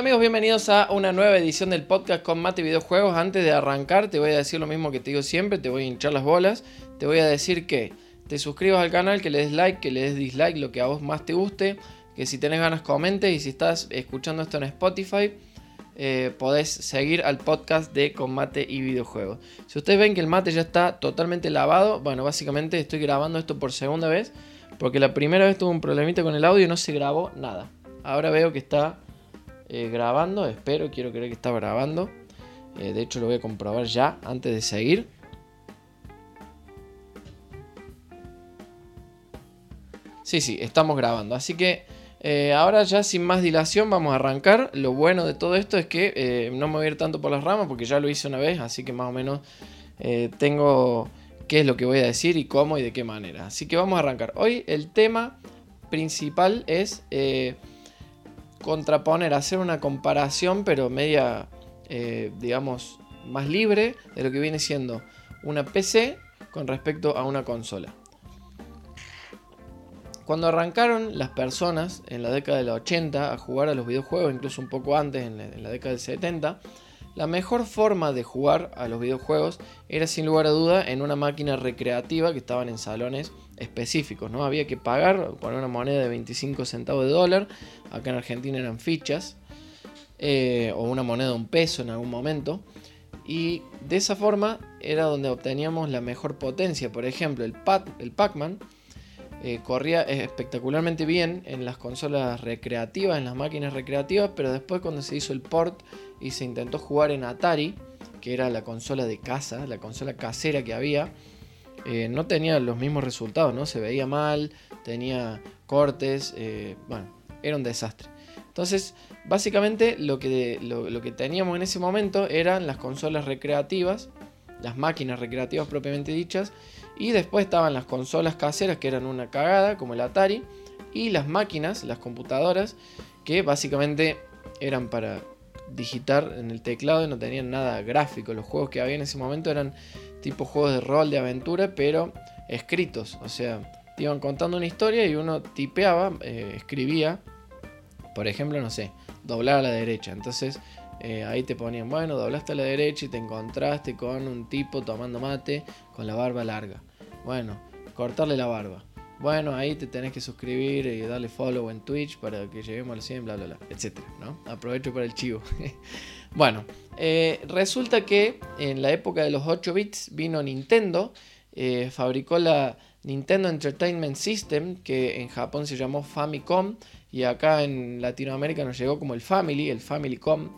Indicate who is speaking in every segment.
Speaker 1: Amigos, bienvenidos a una nueva edición del podcast con Mate Videojuegos. Antes de arrancar te voy a decir lo mismo que te digo siempre, te voy a hinchar las bolas. Te voy a decir que te suscribas al canal, que le des like, que le des dislike, lo que a vos más te guste. Que si tenés ganas comentes y si estás escuchando esto en Spotify, eh, podés seguir al podcast de Combate y Videojuegos. Si ustedes ven que el mate ya está totalmente lavado, bueno, básicamente estoy grabando esto por segunda vez. Porque la primera vez tuve un problemita con el audio y no se grabó nada. Ahora veo que está eh, grabando, espero, quiero creer que está grabando. Eh, de hecho lo voy a comprobar ya antes de seguir. Sí, sí, estamos grabando. Así que eh, ahora ya sin más dilación vamos a arrancar. Lo bueno de todo esto es que no me voy a ir tanto por las ramas porque ya lo hice una vez, así que más o menos tengo qué es lo que voy a decir y cómo y de qué manera. Así que vamos a arrancar. Hoy el tema principal es contraponer, hacer una comparación, pero media, eh, digamos, más libre de lo que viene siendo una PC con respecto a una consola. Cuando arrancaron las personas en la década de los 80 a jugar a los videojuegos, incluso un poco antes, en la, década del 70, la mejor forma de jugar a los videojuegos era sin lugar a duda en una máquina recreativa que estaban en salones específicos, ¿no? Había que pagar con una moneda de 25 centavos de dólar, acá en Argentina eran fichas, eh, o una moneda de un peso en algún momento, y de esa forma era donde obteníamos la mejor potencia. Por ejemplo, el, el Pac-Man eh, corría espectacularmente bien en las consolas recreativas, en las máquinas recreativas, pero después cuando se hizo el port y se intentó jugar en Atari, que era la consola de casa, la consola casera que había, eh, no tenía los mismos resultados, ¿no? Se veía mal, tenía cortes, eh, bueno, era un desastre. Entonces, básicamente lo que, lo, que teníamos en ese momento eran las consolas recreativas, las máquinas recreativas propiamente dichas, y después estaban las consolas caseras que eran una cagada, como el Atari, y las máquinas, las computadoras, que básicamente eran para digitar en el teclado y no tenían nada gráfico. Los juegos que había en ese momento eran tipo juegos de rol, de aventura, pero escritos. O sea, te iban contando una historia y uno tipeaba, eh, escribía, por ejemplo, no sé, doblar a la derecha. Entonces eh, ahí te ponían, bueno, doblaste a la derecha y te encontraste con un tipo tomando mate con la barba larga. Bueno, cortarle la barba. Bueno, ahí te tenés que suscribir y darle follow en Twitch para que lleguemos al 100, bla, bla, bla, etcétera, ¿no? Aprovecho para el chivo. bueno, eh, resulta que en la época de los 8 bits vino Nintendo, eh, fabricó la Nintendo Entertainment System, que en Japón se llamó Famicom, y acá en Latinoamérica nos llegó como el Family, el Familycom,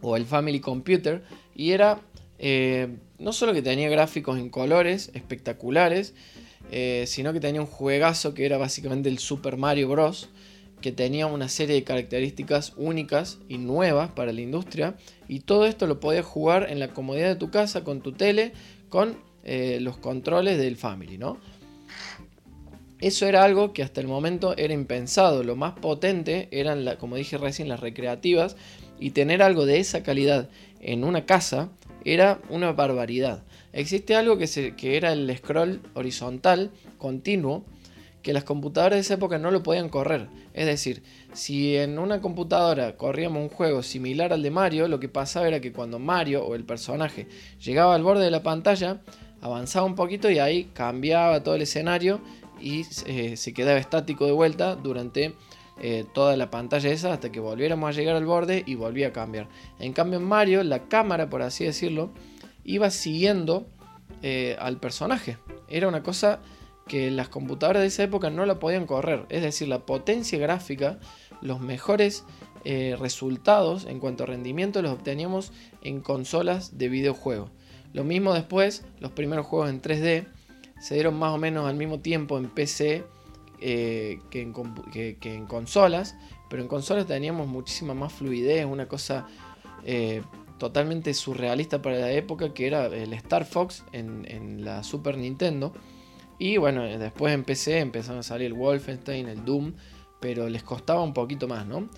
Speaker 1: o el Family Computer, y era eh, no solo que tenía gráficos en colores espectaculares, sino que tenía un juegazo que era básicamente el Super Mario Bros que tenía una serie de características únicas y nuevas para la industria y todo esto lo podías jugar en la comodidad de tu casa con tu tele con eh, los controles del Family, ¿no? Eso era algo que hasta el momento era impensado. Lo más potente eran, como dije recién, las recreativas. Y tener algo de esa calidad en una casa era una barbaridad. Existe algo que, era el scroll horizontal continuo que las computadoras de esa época no lo podían correr. Es decir, si en una computadora corríamos un juego similar al de Mario, lo que pasaba era que cuando Mario o el personaje llegaba al borde de la pantalla, avanzaba un poquito y ahí cambiaba todo el escenario y eh, se quedaba estático de vuelta durante eh, toda la pantalla esa hasta que volviéramos a llegar al borde y volvía a cambiar. En cambio en Mario la cámara, por así decirlo, iba siguiendo eh, al personaje. Era una cosa que las computadoras de esa época no la podían correr. Es decir, la potencia gráfica, los mejores eh, resultados en cuanto a rendimiento los obteníamos en consolas de videojuegos. Lo mismo después, los primeros juegos en 3D se dieron más o menos al mismo tiempo en PC eh, que, en, consolas, pero en consolas teníamos muchísima más fluidez, una cosa totalmente surrealista para la época que era el Star Fox en la Super Nintendo y bueno, después empecé, empezaron a salir el Wolfenstein, el Doom, pero les costaba un poquito más, ¿no?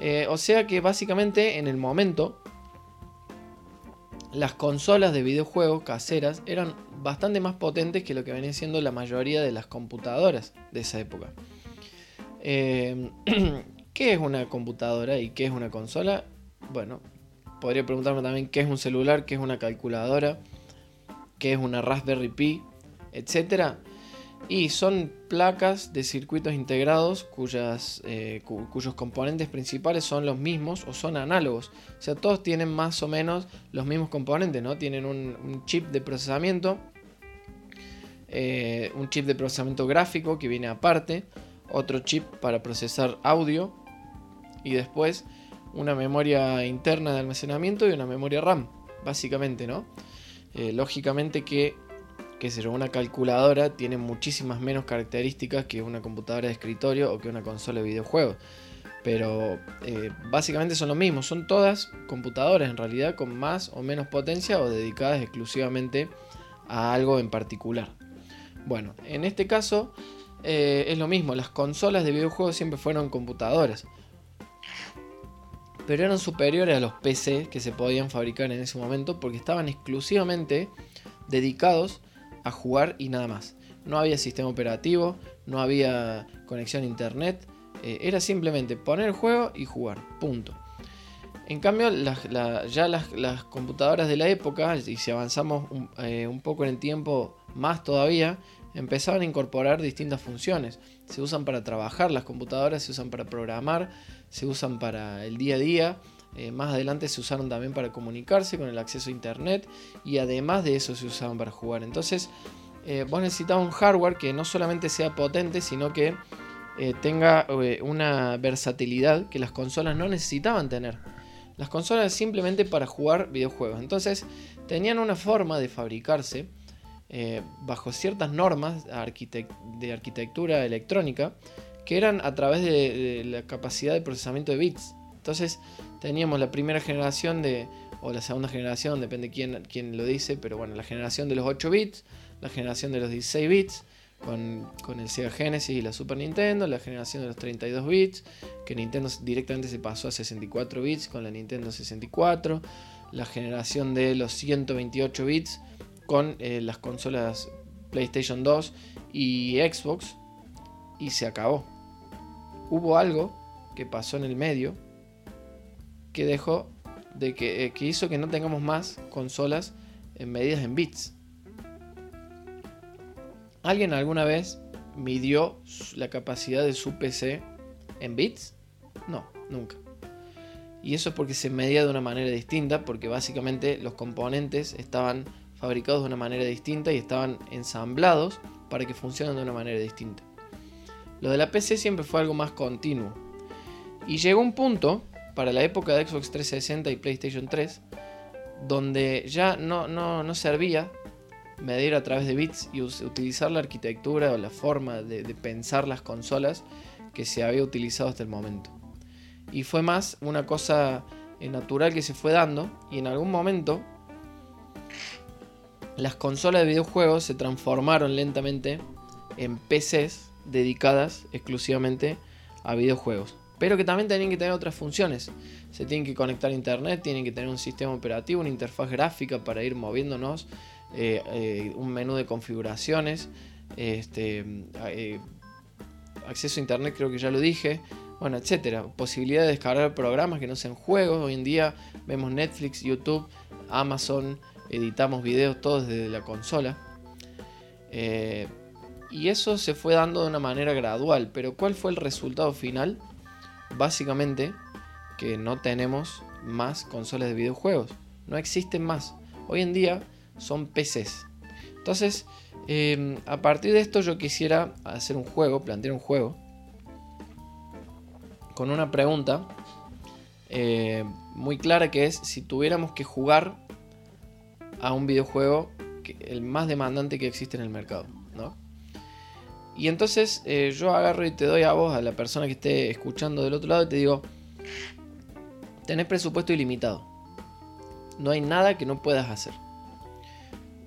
Speaker 1: Eh, o sea que básicamente en el momento las consolas de videojuegos caseras eran bastante más potentes que lo que venía siendo la mayoría de las computadoras de esa época. Eh, ¿qué es una computadora y qué es una consola? Bueno, podría preguntarme también qué es un celular, qué es una calculadora, qué es una Raspberry Pi, etcétera. Y son placas de circuitos integrados cuyas, eh, cuyos componentes principales son los mismos o son análogos. O sea, todos tienen más o menos los mismos componentes, ¿no? Tienen un, chip de procesamiento, eh, un chip de procesamiento gráfico que viene aparte, otro chip para procesar audio y después una memoria interna de almacenamiento y una memoria RAM, básicamente, ¿no? Eh, lógicamente que sé una calculadora tiene muchísimas menos características que una computadora de escritorio o que una consola de videojuegos. Pero eh, básicamente son lo mismo, son todas computadoras en realidad con más o menos potencia o dedicadas exclusivamente a algo en particular. Bueno, en este caso eh, es lo mismo, las consolas de videojuegos siempre fueron computadoras. Pero eran superiores a los PC que se podían fabricar en ese momento porque estaban exclusivamente dedicados a jugar y nada más. No había sistema operativo, no había conexión a internet, eh, era simplemente poner el juego y jugar, punto. En cambio, ya las, computadoras de la época, y si avanzamos eh, un, poco en el tiempo más todavía, empezaban a incorporar distintas funciones. Se usan para trabajar las computadoras, se usan para programar, se usan para el día a día. Eh, más adelante se usaron también para comunicarse con el acceso a internet y además de eso se usaban para jugar. Entonces eh, vos necesitabas un hardware que no solamente sea potente, sino que eh, tenga una versatilidad que las consolas no necesitaban tener. Las consolas simplemente para jugar videojuegos. Entonces tenían una forma de fabricarse bajo ciertas normas de arquitectura electrónica que eran a través de la capacidad de procesamiento de bits. Entonces teníamos la primera generación de, o la segunda generación, depende quién, quién lo dice, pero bueno, la generación de los 8 bits, la generación de los 16 bits, con, el Sega Genesis y la Super Nintendo, la generación de los 32 bits, que Nintendo directamente se pasó a 64 bits con la Nintendo 64, la generación de los 128 bits con eh, las consolas PlayStation 2 y Xbox, y se acabó. Hubo algo que pasó en el medio, que dejó de eh, que, hizo que no tengamos más consolas en medidas en bits. ¿Alguien alguna vez midió la capacidad de su PC en bits? No, nunca. Y eso es porque se medía de una manera distinta, porque básicamente los componentes estaban fabricados de una manera distinta y estaban ensamblados para que funcionen de una manera distinta. Lo de la PC siempre fue algo más continuo. Y llegó un punto para la época de Xbox 360 y PlayStation 3, donde ya no, no, servía medir a través de bits y utilizar la arquitectura o la forma de, pensar las consolas que se había utilizado hasta el momento. Y fue más una cosa eh, natural que se fue dando y en algún momento las consolas de videojuegos se transformaron lentamente en PCs dedicadas exclusivamente a videojuegos pero que también tienen que tener otras funciones. Se tienen que conectar a internet, tienen que tener un sistema operativo, una interfaz gráfica para ir moviéndonos, eh, eh, un menú de configuraciones, este, eh, acceso a internet, creo que ya lo dije, bueno, etcétera. Posibilidad de descargar programas que no sean juegos. Hoy en día vemos Netflix, YouTube, Amazon, editamos videos todos desde la consola. Y eso se fue dando de una manera gradual, pero ¿cuál fue el resultado final? básicamente que no tenemos más consolas de videojuegos. No existen más. Hoy en día son PCs. Entonces, em, a partir de esto yo quisiera hacer un juego, plantear un juego, con una pregunta eh, muy clara que es si tuviéramos que jugar a un videojuego el más demandante que existe en el mercado. Y entonces eh, yo agarro y te doy a vos, a la persona que esté escuchando del otro lado, y te digo, tenés presupuesto ilimitado. No hay nada que no puedas hacer.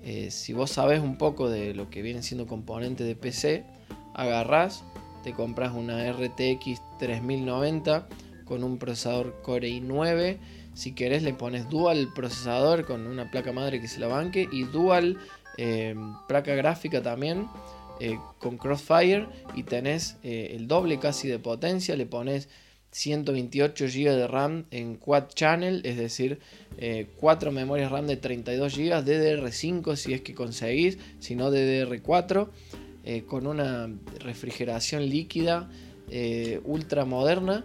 Speaker 1: Eh, si vos sabes un poco de lo que vienen siendo componentes de PC, agarrás, te compras una RTX 3090 con un procesador Core i9. Si querés le pones dual procesador con una placa madre que se la banque y dual eh, placa gráfica también eh, con Crossfire y tenés eh, el doble casi de potencia, le pones 128 GB de RAM en Quad Channel, es decir, 4 eh, memorias RAM de 32 GB, DDR5 si es que conseguís, si no DDR4, eh, con una refrigeración líquida ultra moderna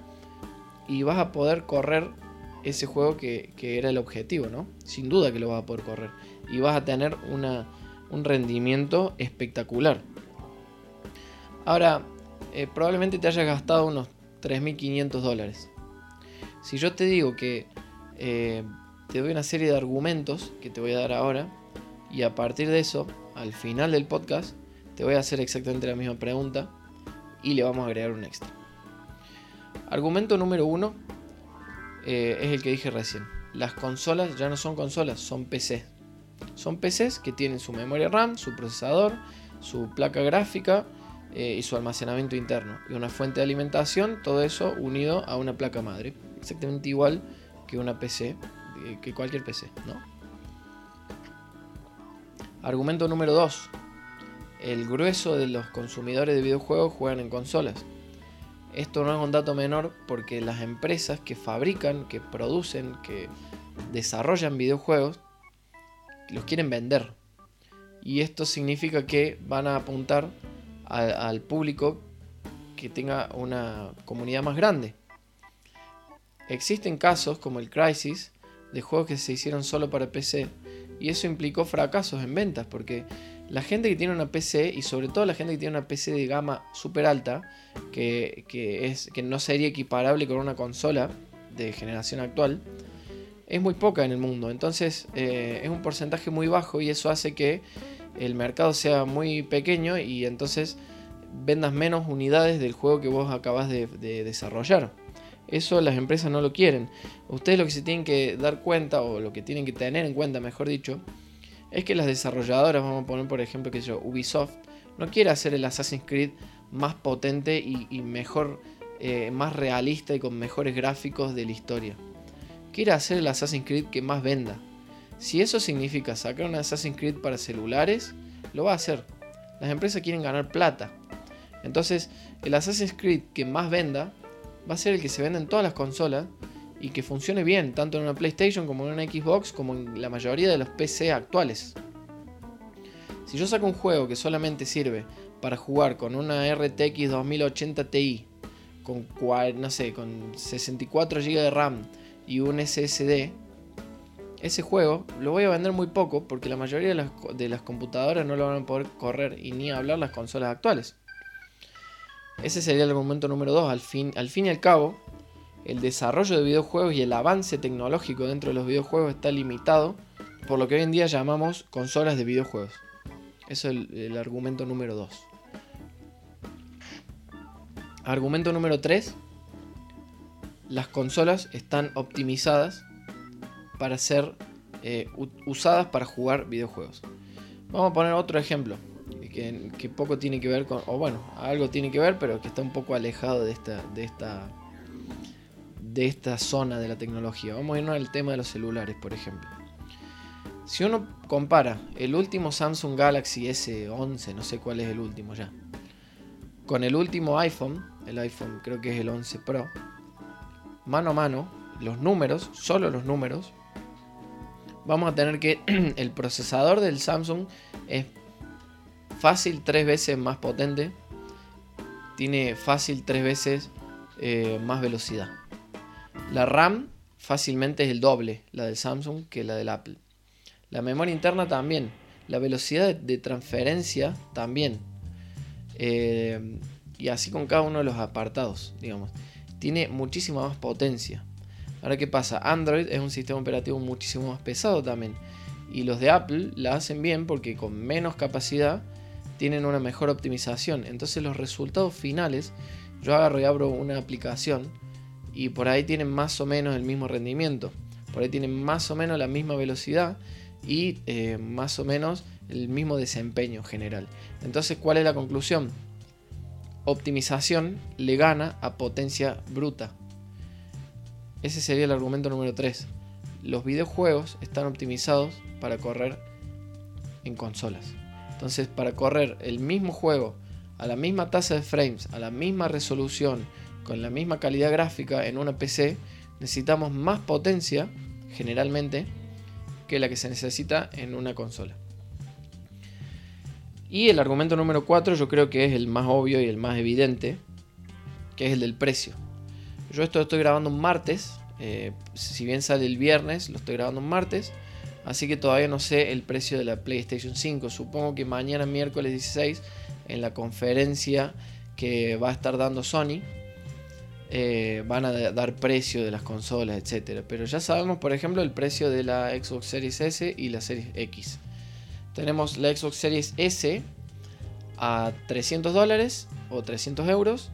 Speaker 1: y vas a poder correr ese juego que, era el objetivo, ¿no? Sin duda que lo vas a poder correr y vas a tener un rendimiento espectacular. Ahora, probablemente te hayas gastado unos 3.500 dólares. Si yo te digo que eh, te doy una serie de argumentos que te voy a dar ahora y a partir de eso, al final del podcast, te voy a hacer exactamente la misma pregunta y le vamos a agregar un extra. Argumento número uno eh, es el que dije recién. Las consolas ya no son consolas, son PC. Son PCs que tienen su memoria RAM, su procesador, su placa gráfica eh, y su almacenamiento interno y una fuente de alimentación, todo eso unido a una placa madre, exactamente igual que una PC, eh, que cualquier PC, ¿no? Argumento número 2. El grueso de los consumidores de videojuegos juegan en consolas. Esto no es un dato menor porque las empresas que fabrican, que producen, que desarrollan videojuegos, los quieren vender. Y esto significa que van a apuntar al público que tenga una comunidad más grande. Existen casos como el Crisis de juegos que se hicieron solo para PC y eso implicó fracasos en ventas porque la gente que tiene una PC y sobre todo la gente que tiene una PC de gama super alta que, es, que no sería equiparable con una consola de generación actual es muy poca en el mundo entonces eh, es un porcentaje muy bajo y eso hace que el mercado sea muy pequeño y entonces vendas menos unidades del juego que vos acabas de, desarrollar. Eso las empresas no lo quieren. Ustedes lo que se tienen que dar cuenta, o lo que tienen que tener en cuenta, mejor dicho, es que las desarrolladoras, vamos a poner por ejemplo que yo, Ubisoft, no quiere hacer el Assassin's Creed más potente y, mejor, eh, más realista y con mejores gráficos de la historia. Quiere hacer el Assassin's Creed que más venda. Si eso significa sacar un Assassin's Creed para celulares, lo va a hacer. Las empresas quieren ganar plata. Entonces, el Assassin's Creed que más venda va a ser el que se venda en todas las consolas y que funcione bien, tanto en una PlayStation como en una Xbox, como en la mayoría de los PC actuales. Si yo saco un juego que solamente sirve para jugar con una RTX 2080 Ti, con, no sé, con 64 GB de RAM y un SSD, ese juego lo voy a vender muy poco porque la mayoría de las, computadoras no lo van a poder correr y ni hablar las consolas actuales. Ese sería el argumento número 2. Al fin, al fin y al cabo, el desarrollo de videojuegos y el avance tecnológico dentro de los videojuegos está limitado por lo que hoy en día llamamos consolas de videojuegos. Eso es el, el argumento número 2. Argumento número 3. Las consolas están optimizadas para ser eh, usadas para jugar videojuegos. Vamos a poner otro ejemplo que, poco tiene que ver con, o bueno, algo tiene que ver, pero que está un poco alejado de esta, de esta, de esta zona de la tecnología. Vamos a irnos al tema de los celulares, por ejemplo. Si uno compara el último Samsung Galaxy S11, no sé cuál es el último ya, con el último iPhone, el iPhone creo que es el 11 Pro, mano a mano, los números, solo los números, vamos a tener que el procesador del Samsung es fácil tres veces más potente. Tiene fácil tres veces eh, más velocidad. La RAM fácilmente es el doble, la del Samsung, que la del Apple. La memoria interna también. La velocidad de transferencia también. Eh, y así con cada uno de los apartados, digamos. Tiene muchísima más potencia. Ahora, ¿qué pasa? Android es un sistema operativo muchísimo más pesado también. Y los de Apple la hacen bien porque con menos capacidad tienen una mejor optimización. Entonces los resultados finales, yo agarro y abro una aplicación y por ahí tienen más o menos el mismo rendimiento. Por ahí tienen más o menos la misma velocidad y eh, más o menos el mismo desempeño general. Entonces, ¿cuál es la conclusión? Optimización le gana a potencia bruta. Ese sería el argumento número 3. Los videojuegos están optimizados para correr en consolas. Entonces, para correr el mismo juego a la misma tasa de frames, a la misma resolución, con la misma calidad gráfica en una PC, necesitamos más potencia, generalmente, que la que se necesita en una consola. Y el argumento número 4 yo creo que es el más obvio y el más evidente, que es el del precio. Yo esto lo estoy grabando un martes, eh, si bien sale el viernes, lo estoy grabando un martes, así que todavía no sé el precio de la PlayStation 5. Supongo que mañana miércoles 16, en la conferencia que va a estar dando Sony, eh, van a dar precio de las consolas, etc. Pero ya sabemos, por ejemplo, el precio de la Xbox Series S y la Series X. Tenemos la Xbox Series S a 300 dólares o 300 euros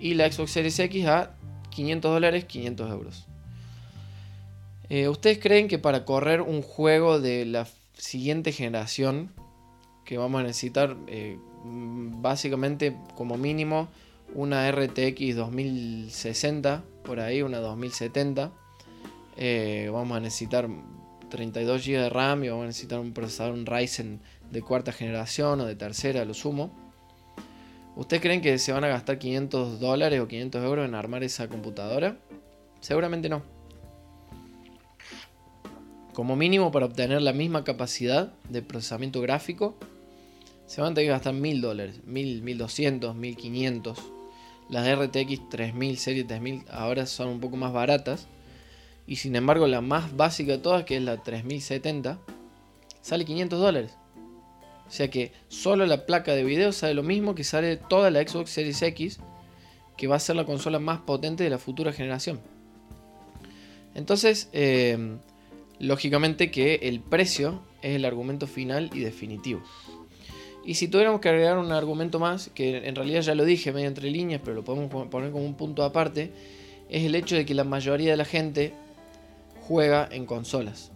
Speaker 1: y la Xbox Series X a 500 dólares, 500 euros. Eh, ¿Ustedes creen que para correr un juego de la siguiente generación, que vamos a necesitar eh, básicamente como mínimo una RTX 2060, por ahí una 2070. Eh, vamos a necesitar 32 GB de RAM y vamos a necesitar un procesador, un Ryzen de cuarta generación o de tercera, lo sumo. ¿Ustedes creen que se van a gastar 500 dólares o 500 euros en armar esa computadora? Seguramente no. Como mínimo para obtener la misma capacidad de procesamiento gráfico, se van a tener que gastar 1000 dólares, 1000, 1200, 1500. Las RTX 3000, serie 3000 ahora son un poco más baratas. Y sin embargo la más básica de todas, que es la 3070, sale 500 dólares. O sea que solo la placa de video sale lo mismo que sale toda la Xbox Series X, que va a ser la consola más potente de la futura generación. Entonces, eh, lógicamente que el precio es el argumento final y definitivo. Y si tuviéramos que agregar un argumento más, que en realidad ya lo dije medio entre líneas, pero lo podemos poner como un punto aparte, es el hecho de que la mayoría de la gente juega en consolas.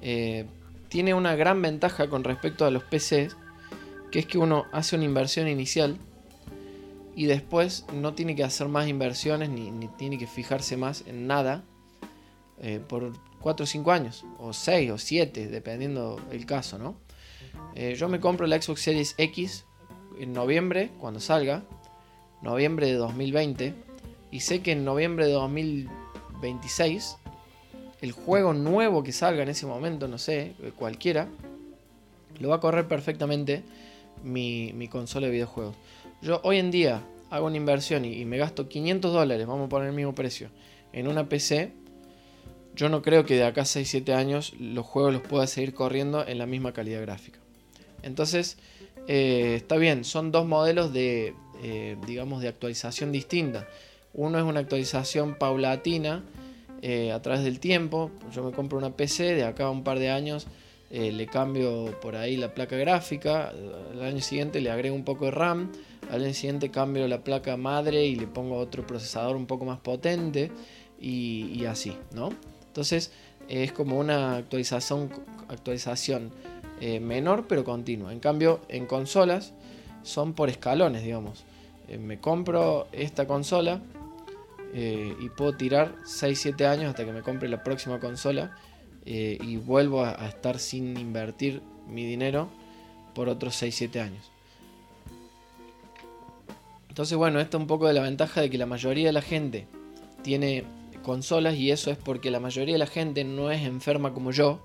Speaker 1: Eh, tiene una gran ventaja con respecto a los PCs, que es que uno hace una inversión inicial y después no tiene que hacer más inversiones ni, tiene que fijarse más en nada eh, por 4 o 5 años, o 6 o 7, dependiendo el caso, ¿no? Eh, yo me compro la Xbox Series X en noviembre, cuando salga, noviembre de 2020, y sé que en noviembre de 2026, el juego nuevo que salga en ese momento, no sé, cualquiera, lo va a correr perfectamente mi, consola de videojuegos. Yo hoy en día hago una inversión y, y me gasto 500 dólares, vamos a poner el mismo precio, en una PC yo no creo que de acá a 6-7 años los juegos los pueda seguir corriendo en la misma calidad gráfica. Entonces, eh, está bien, son dos modelos de, eh, digamos, de actualización distinta. Uno es una actualización paulatina eh, a través del tiempo. Yo me compro una PC, de acá a un par de años le cambio por ahí la placa gráfica, al año siguiente le agrego un poco de RAM, al año siguiente cambio la placa madre y le pongo otro procesador un poco más potente y, y así, ¿no? Entonces es como una actualización, actualización eh, menor pero continua. En cambio, en consolas son por escalones, digamos. Eh, me compro esta consola eh, y puedo tirar 6-7 años hasta que me compre la próxima consola y vuelvo a, estar sin invertir mi dinero por otros 6-7 años. Entonces, bueno, esto es un poco de la ventaja de que la mayoría de la gente tiene consolas y eso es porque la mayoría de la gente no es enferma como yo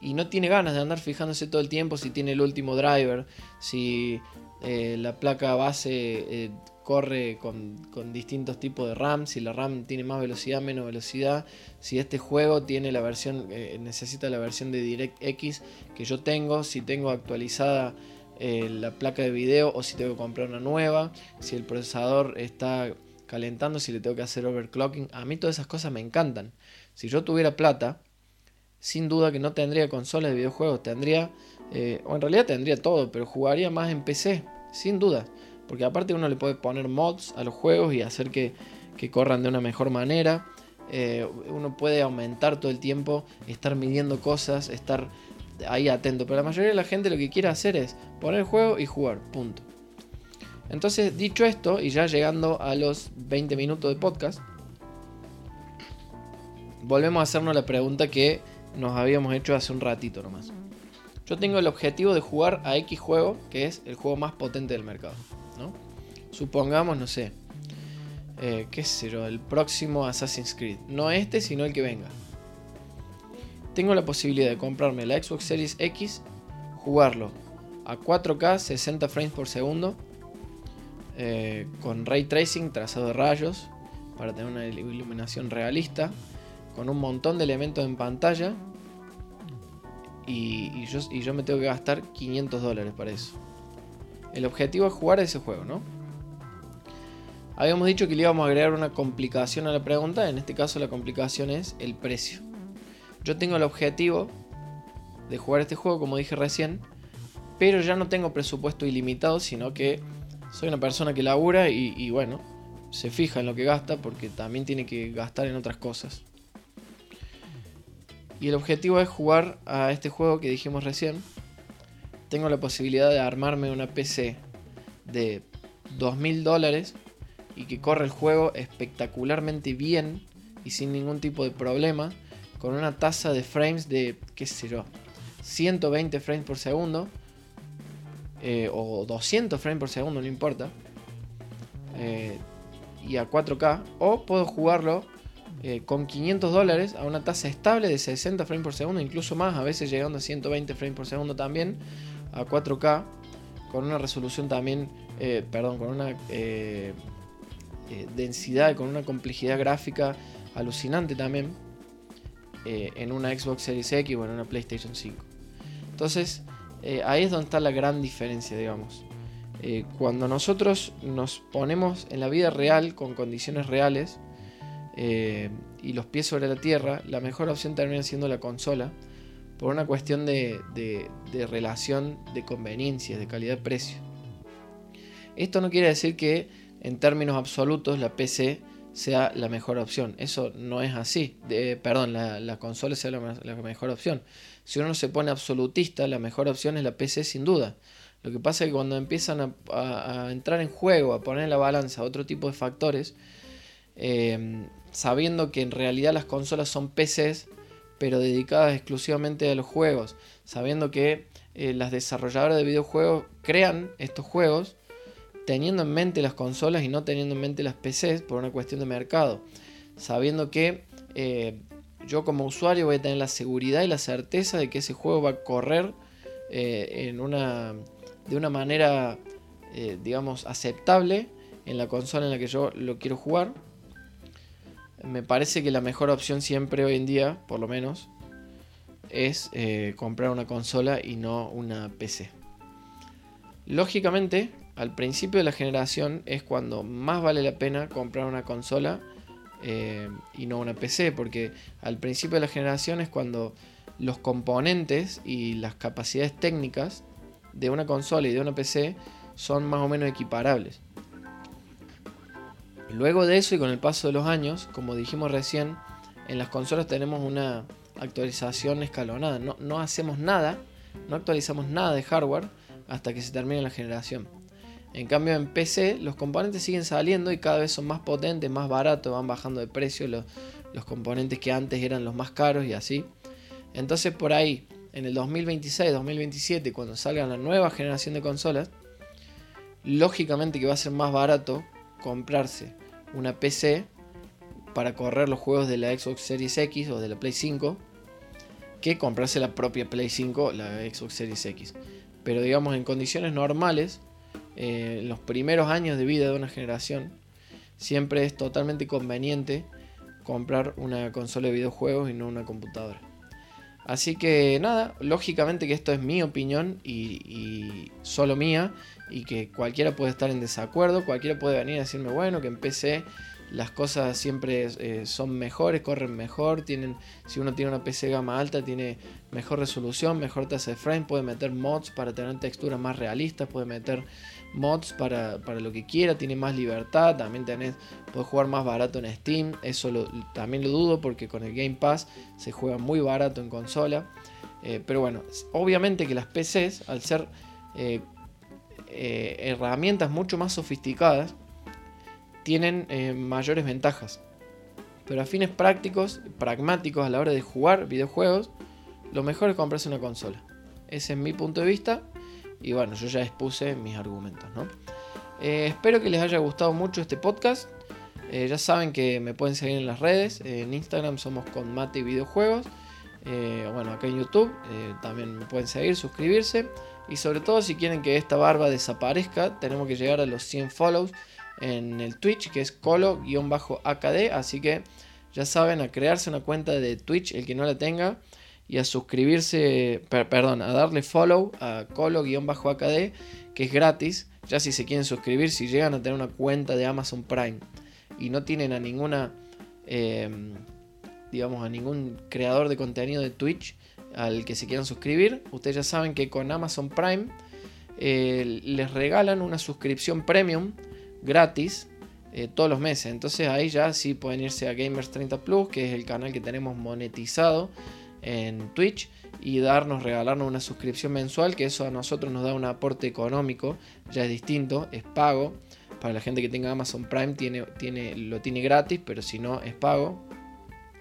Speaker 1: y no tiene ganas de andar fijándose todo el tiempo si tiene el último driver, si eh, la placa base eh, corre con, distintos tipos de RAM, si la RAM tiene más velocidad, menos velocidad, si este juego tiene la versión, eh, necesita la versión de DirectX que yo tengo, si tengo actualizada la placa de video o si tengo que comprar una nueva, si el procesador está calentando, si le tengo que hacer overclocking. A mí todas esas cosas me encantan. Si yo tuviera plata, sin duda que no tendría consolas de videojuegos, tendría, eh, o en realidad tendría todo, pero jugaría más en PC, sin duda. Porque aparte uno le puede poner mods a los juegos y hacer que, corran de una mejor manera. Eh, uno puede aumentar todo el tiempo, estar midiendo cosas, estar ahí atento. Pero la mayoría de la gente lo que quiere hacer es poner el juego y jugar, punto. Entonces, dicho esto, y ya llegando a los 20 minutos de podcast, volvemos a hacernos la pregunta que nos habíamos hecho hace un ratito nomás. Yo tengo el objetivo de jugar a X juego, que es el juego más potente del mercado. Supongamos, no sé, eh, qué sé yo, el próximo Assassin's Creed. No este, sino el que venga. Tengo la posibilidad de comprarme la Xbox Series X, jugarlo a 4K, 60 frames por segundo, eh, con ray tracing, trazado de rayos, para tener una iluminación realista, con un montón de elementos en pantalla. Y, yo, y yo me tengo que gastar 500 dólares para eso. El objetivo es jugar ese juego, ¿no? Habíamos dicho que le íbamos a agregar una complicación a la pregunta, en este caso la complicación es el precio. Yo tengo el objetivo de jugar este juego, como dije recién, pero ya no tengo presupuesto ilimitado, sino que soy una persona que labura y, bueno, se fija en lo que gasta porque también tiene que gastar en otras cosas. Y el objetivo es jugar a este juego que dijimos recién. Tengo la posibilidad de armarme una PC de 2.000 dólares y que corre el juego espectacularmente bien y sin ningún tipo de problema, con una tasa de frames de, qué sé yo, 120 frames por segundo, eh, o 200 frames por segundo, no importa, eh, y a 4K, o puedo jugarlo eh, con 500 dólares a una tasa estable de 60 frames por segundo, incluso más, a veces llegando a 120 frames por segundo también, a 4K, con una resolución también, perdón, con una eh, densidad, con una complejidad gráfica alucinante también eh, en una Xbox Series X o en una PlayStation 5. Entonces, eh, ahí es donde está la gran diferencia, digamos. cuando nosotros nos ponemos en la vida real, con condiciones reales, y los pies sobre la tierra, la mejor opción termina siendo la consola, por una cuestión de, de relación de conveniencia, de calidad-precio. Esto no quiere decir que en términos absolutos la PC sea la mejor opción. Eso no es así. perdón, la, consola sea la, mejor opción. Si uno se pone absolutista, la mejor opción es la PC sin duda. Lo que pasa es que cuando empiezan a, entrar en juego, a poner en la balanza otro tipo de factores, eh, sabiendo que en realidad las consolas son PCs, pero dedicadas exclusivamente a los juegos, sabiendo que eh, las desarrolladoras de videojuegos crean estos juegos, teniendo en mente las consolas y no teniendo en mente las PCs por una cuestión de mercado. Sabiendo que eh, yo como usuario voy a tener la seguridad y la certeza de que ese juego va a correr eh, en una, de una manera, eh, digamos, aceptable en la consola en la que yo lo quiero jugar. Me parece que la mejor opción siempre hoy en día, por lo menos, es comprar una consola y no una PC. Lógicamente, al principio de la generación es cuando más vale la pena comprar una consola eh, y no una PC, porque al principio de la generación es cuando los componentes y las capacidades técnicas de una consola y de una PC son más o menos equiparables. Luego de eso y con el paso de los años, como dijimos recién, en las consolas tenemos una actualización escalonada. No, no hacemos nada, no actualizamos nada de hardware hasta que se termine la generación. En cambio en PC los componentes siguen saliendo y cada vez son más potentes, más baratos, van bajando de precio los, componentes que antes eran los más caros y así. Entonces por ahí, en el 2026, 2027, cuando salga la nueva generación de consolas, lógicamente que va a ser más barato comprarse una PC para correr los juegos de la Xbox Series X o de la Play 5 que comprarse la propia Play 5, la Xbox Series X. Pero digamos en condiciones normales, eh, en los primeros años de vida de una generación, siempre es totalmente conveniente comprar una consola de videojuegos y no una computadora. Así que nada, lógicamente que esto es mi opinión y, solo mía y que cualquiera puede estar en desacuerdo, cualquiera puede venir a decirme, bueno, que en PC las cosas siempre eh, son mejores, corren mejor, tienen, si uno tiene una PC gama alta, tiene mejor resolución, mejor tasa de frame, puede meter mods para tener texturas más realistas, puede meter mods para, lo que quiera, tiene más libertad, también tenés, puedes jugar más barato en Steam, eso también lo dudo porque con el Game Pass se juega muy barato en consola. Eh, pero bueno, obviamente que las PCs, al ser eh, eh, herramientas mucho más sofisticadas, tienen mayores ventajas. Pero a fines prácticos, pragmáticos a la hora de jugar videojuegos, lo mejor es comprarse una consola. Ese es mi punto de vista y bueno, yo ya expuse mis argumentos, ¿no? Eh, espero que les haya gustado mucho este podcast. Eh, ya saben que me pueden seguir en las redes. en Instagram somos con Mate Videojuegos. Eh, bueno, acá en YouTube también me pueden seguir, suscribirse. Y sobre todo si quieren que esta barba desaparezca, tenemos que llegar a los 100 follows en el Twitch, que es colo-akd. Así que ya saben, a crearse una cuenta de Twitch, el que no la tenga, y a suscribirse, perdón, a darle follow a colo-akd, que es gratis. Ya si se quieren suscribir, si llegan a tener una cuenta de Amazon Prime y no tienen a ninguna, em, digamos, a ningún creador de contenido de Twitch al que se quieran suscribir, ustedes ya saben que con Amazon Prime eh, les regalan una suscripción premium gratis eh, todos los meses. Entonces ahí ya sí pueden irse a Gamers 30 Plus, que es el canal que tenemos monetizado en Twitch, y darnos, regalarnos una suscripción mensual, que eso a nosotros nos da un aporte económico, ya es distinto, es pago. Para la gente que tenga Amazon Prime tiene, tiene, lo tiene gratis, pero si no es pago.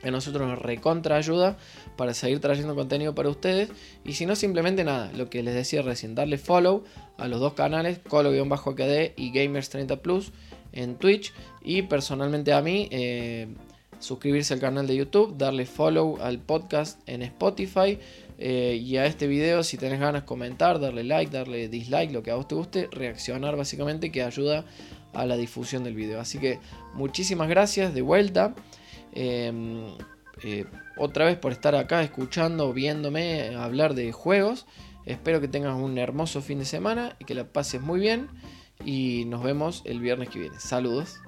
Speaker 1: A nosotros nos recontra ayuda para seguir trayendo contenido para ustedes. Y si no, simplemente nada, lo que les decía recién, darle follow a los dos canales, Colo-HD y Gamers30 Plus en Twitch. Y personalmente a mí, eh, suscribirse al canal de YouTube, darle follow al podcast en Spotify. Eh, y a este video, si tenés ganas, comentar, darle like, darle dislike, lo que a vos te guste, reaccionar básicamente, que ayuda a la difusión del video. Así que muchísimas gracias de vuelta. Em, eh, otra vez por estar acá escuchando, viéndome hablar de juegos. Espero que tengas un hermoso fin de semana y que la pases muy bien. Y nos vemos el viernes que viene. Saludos.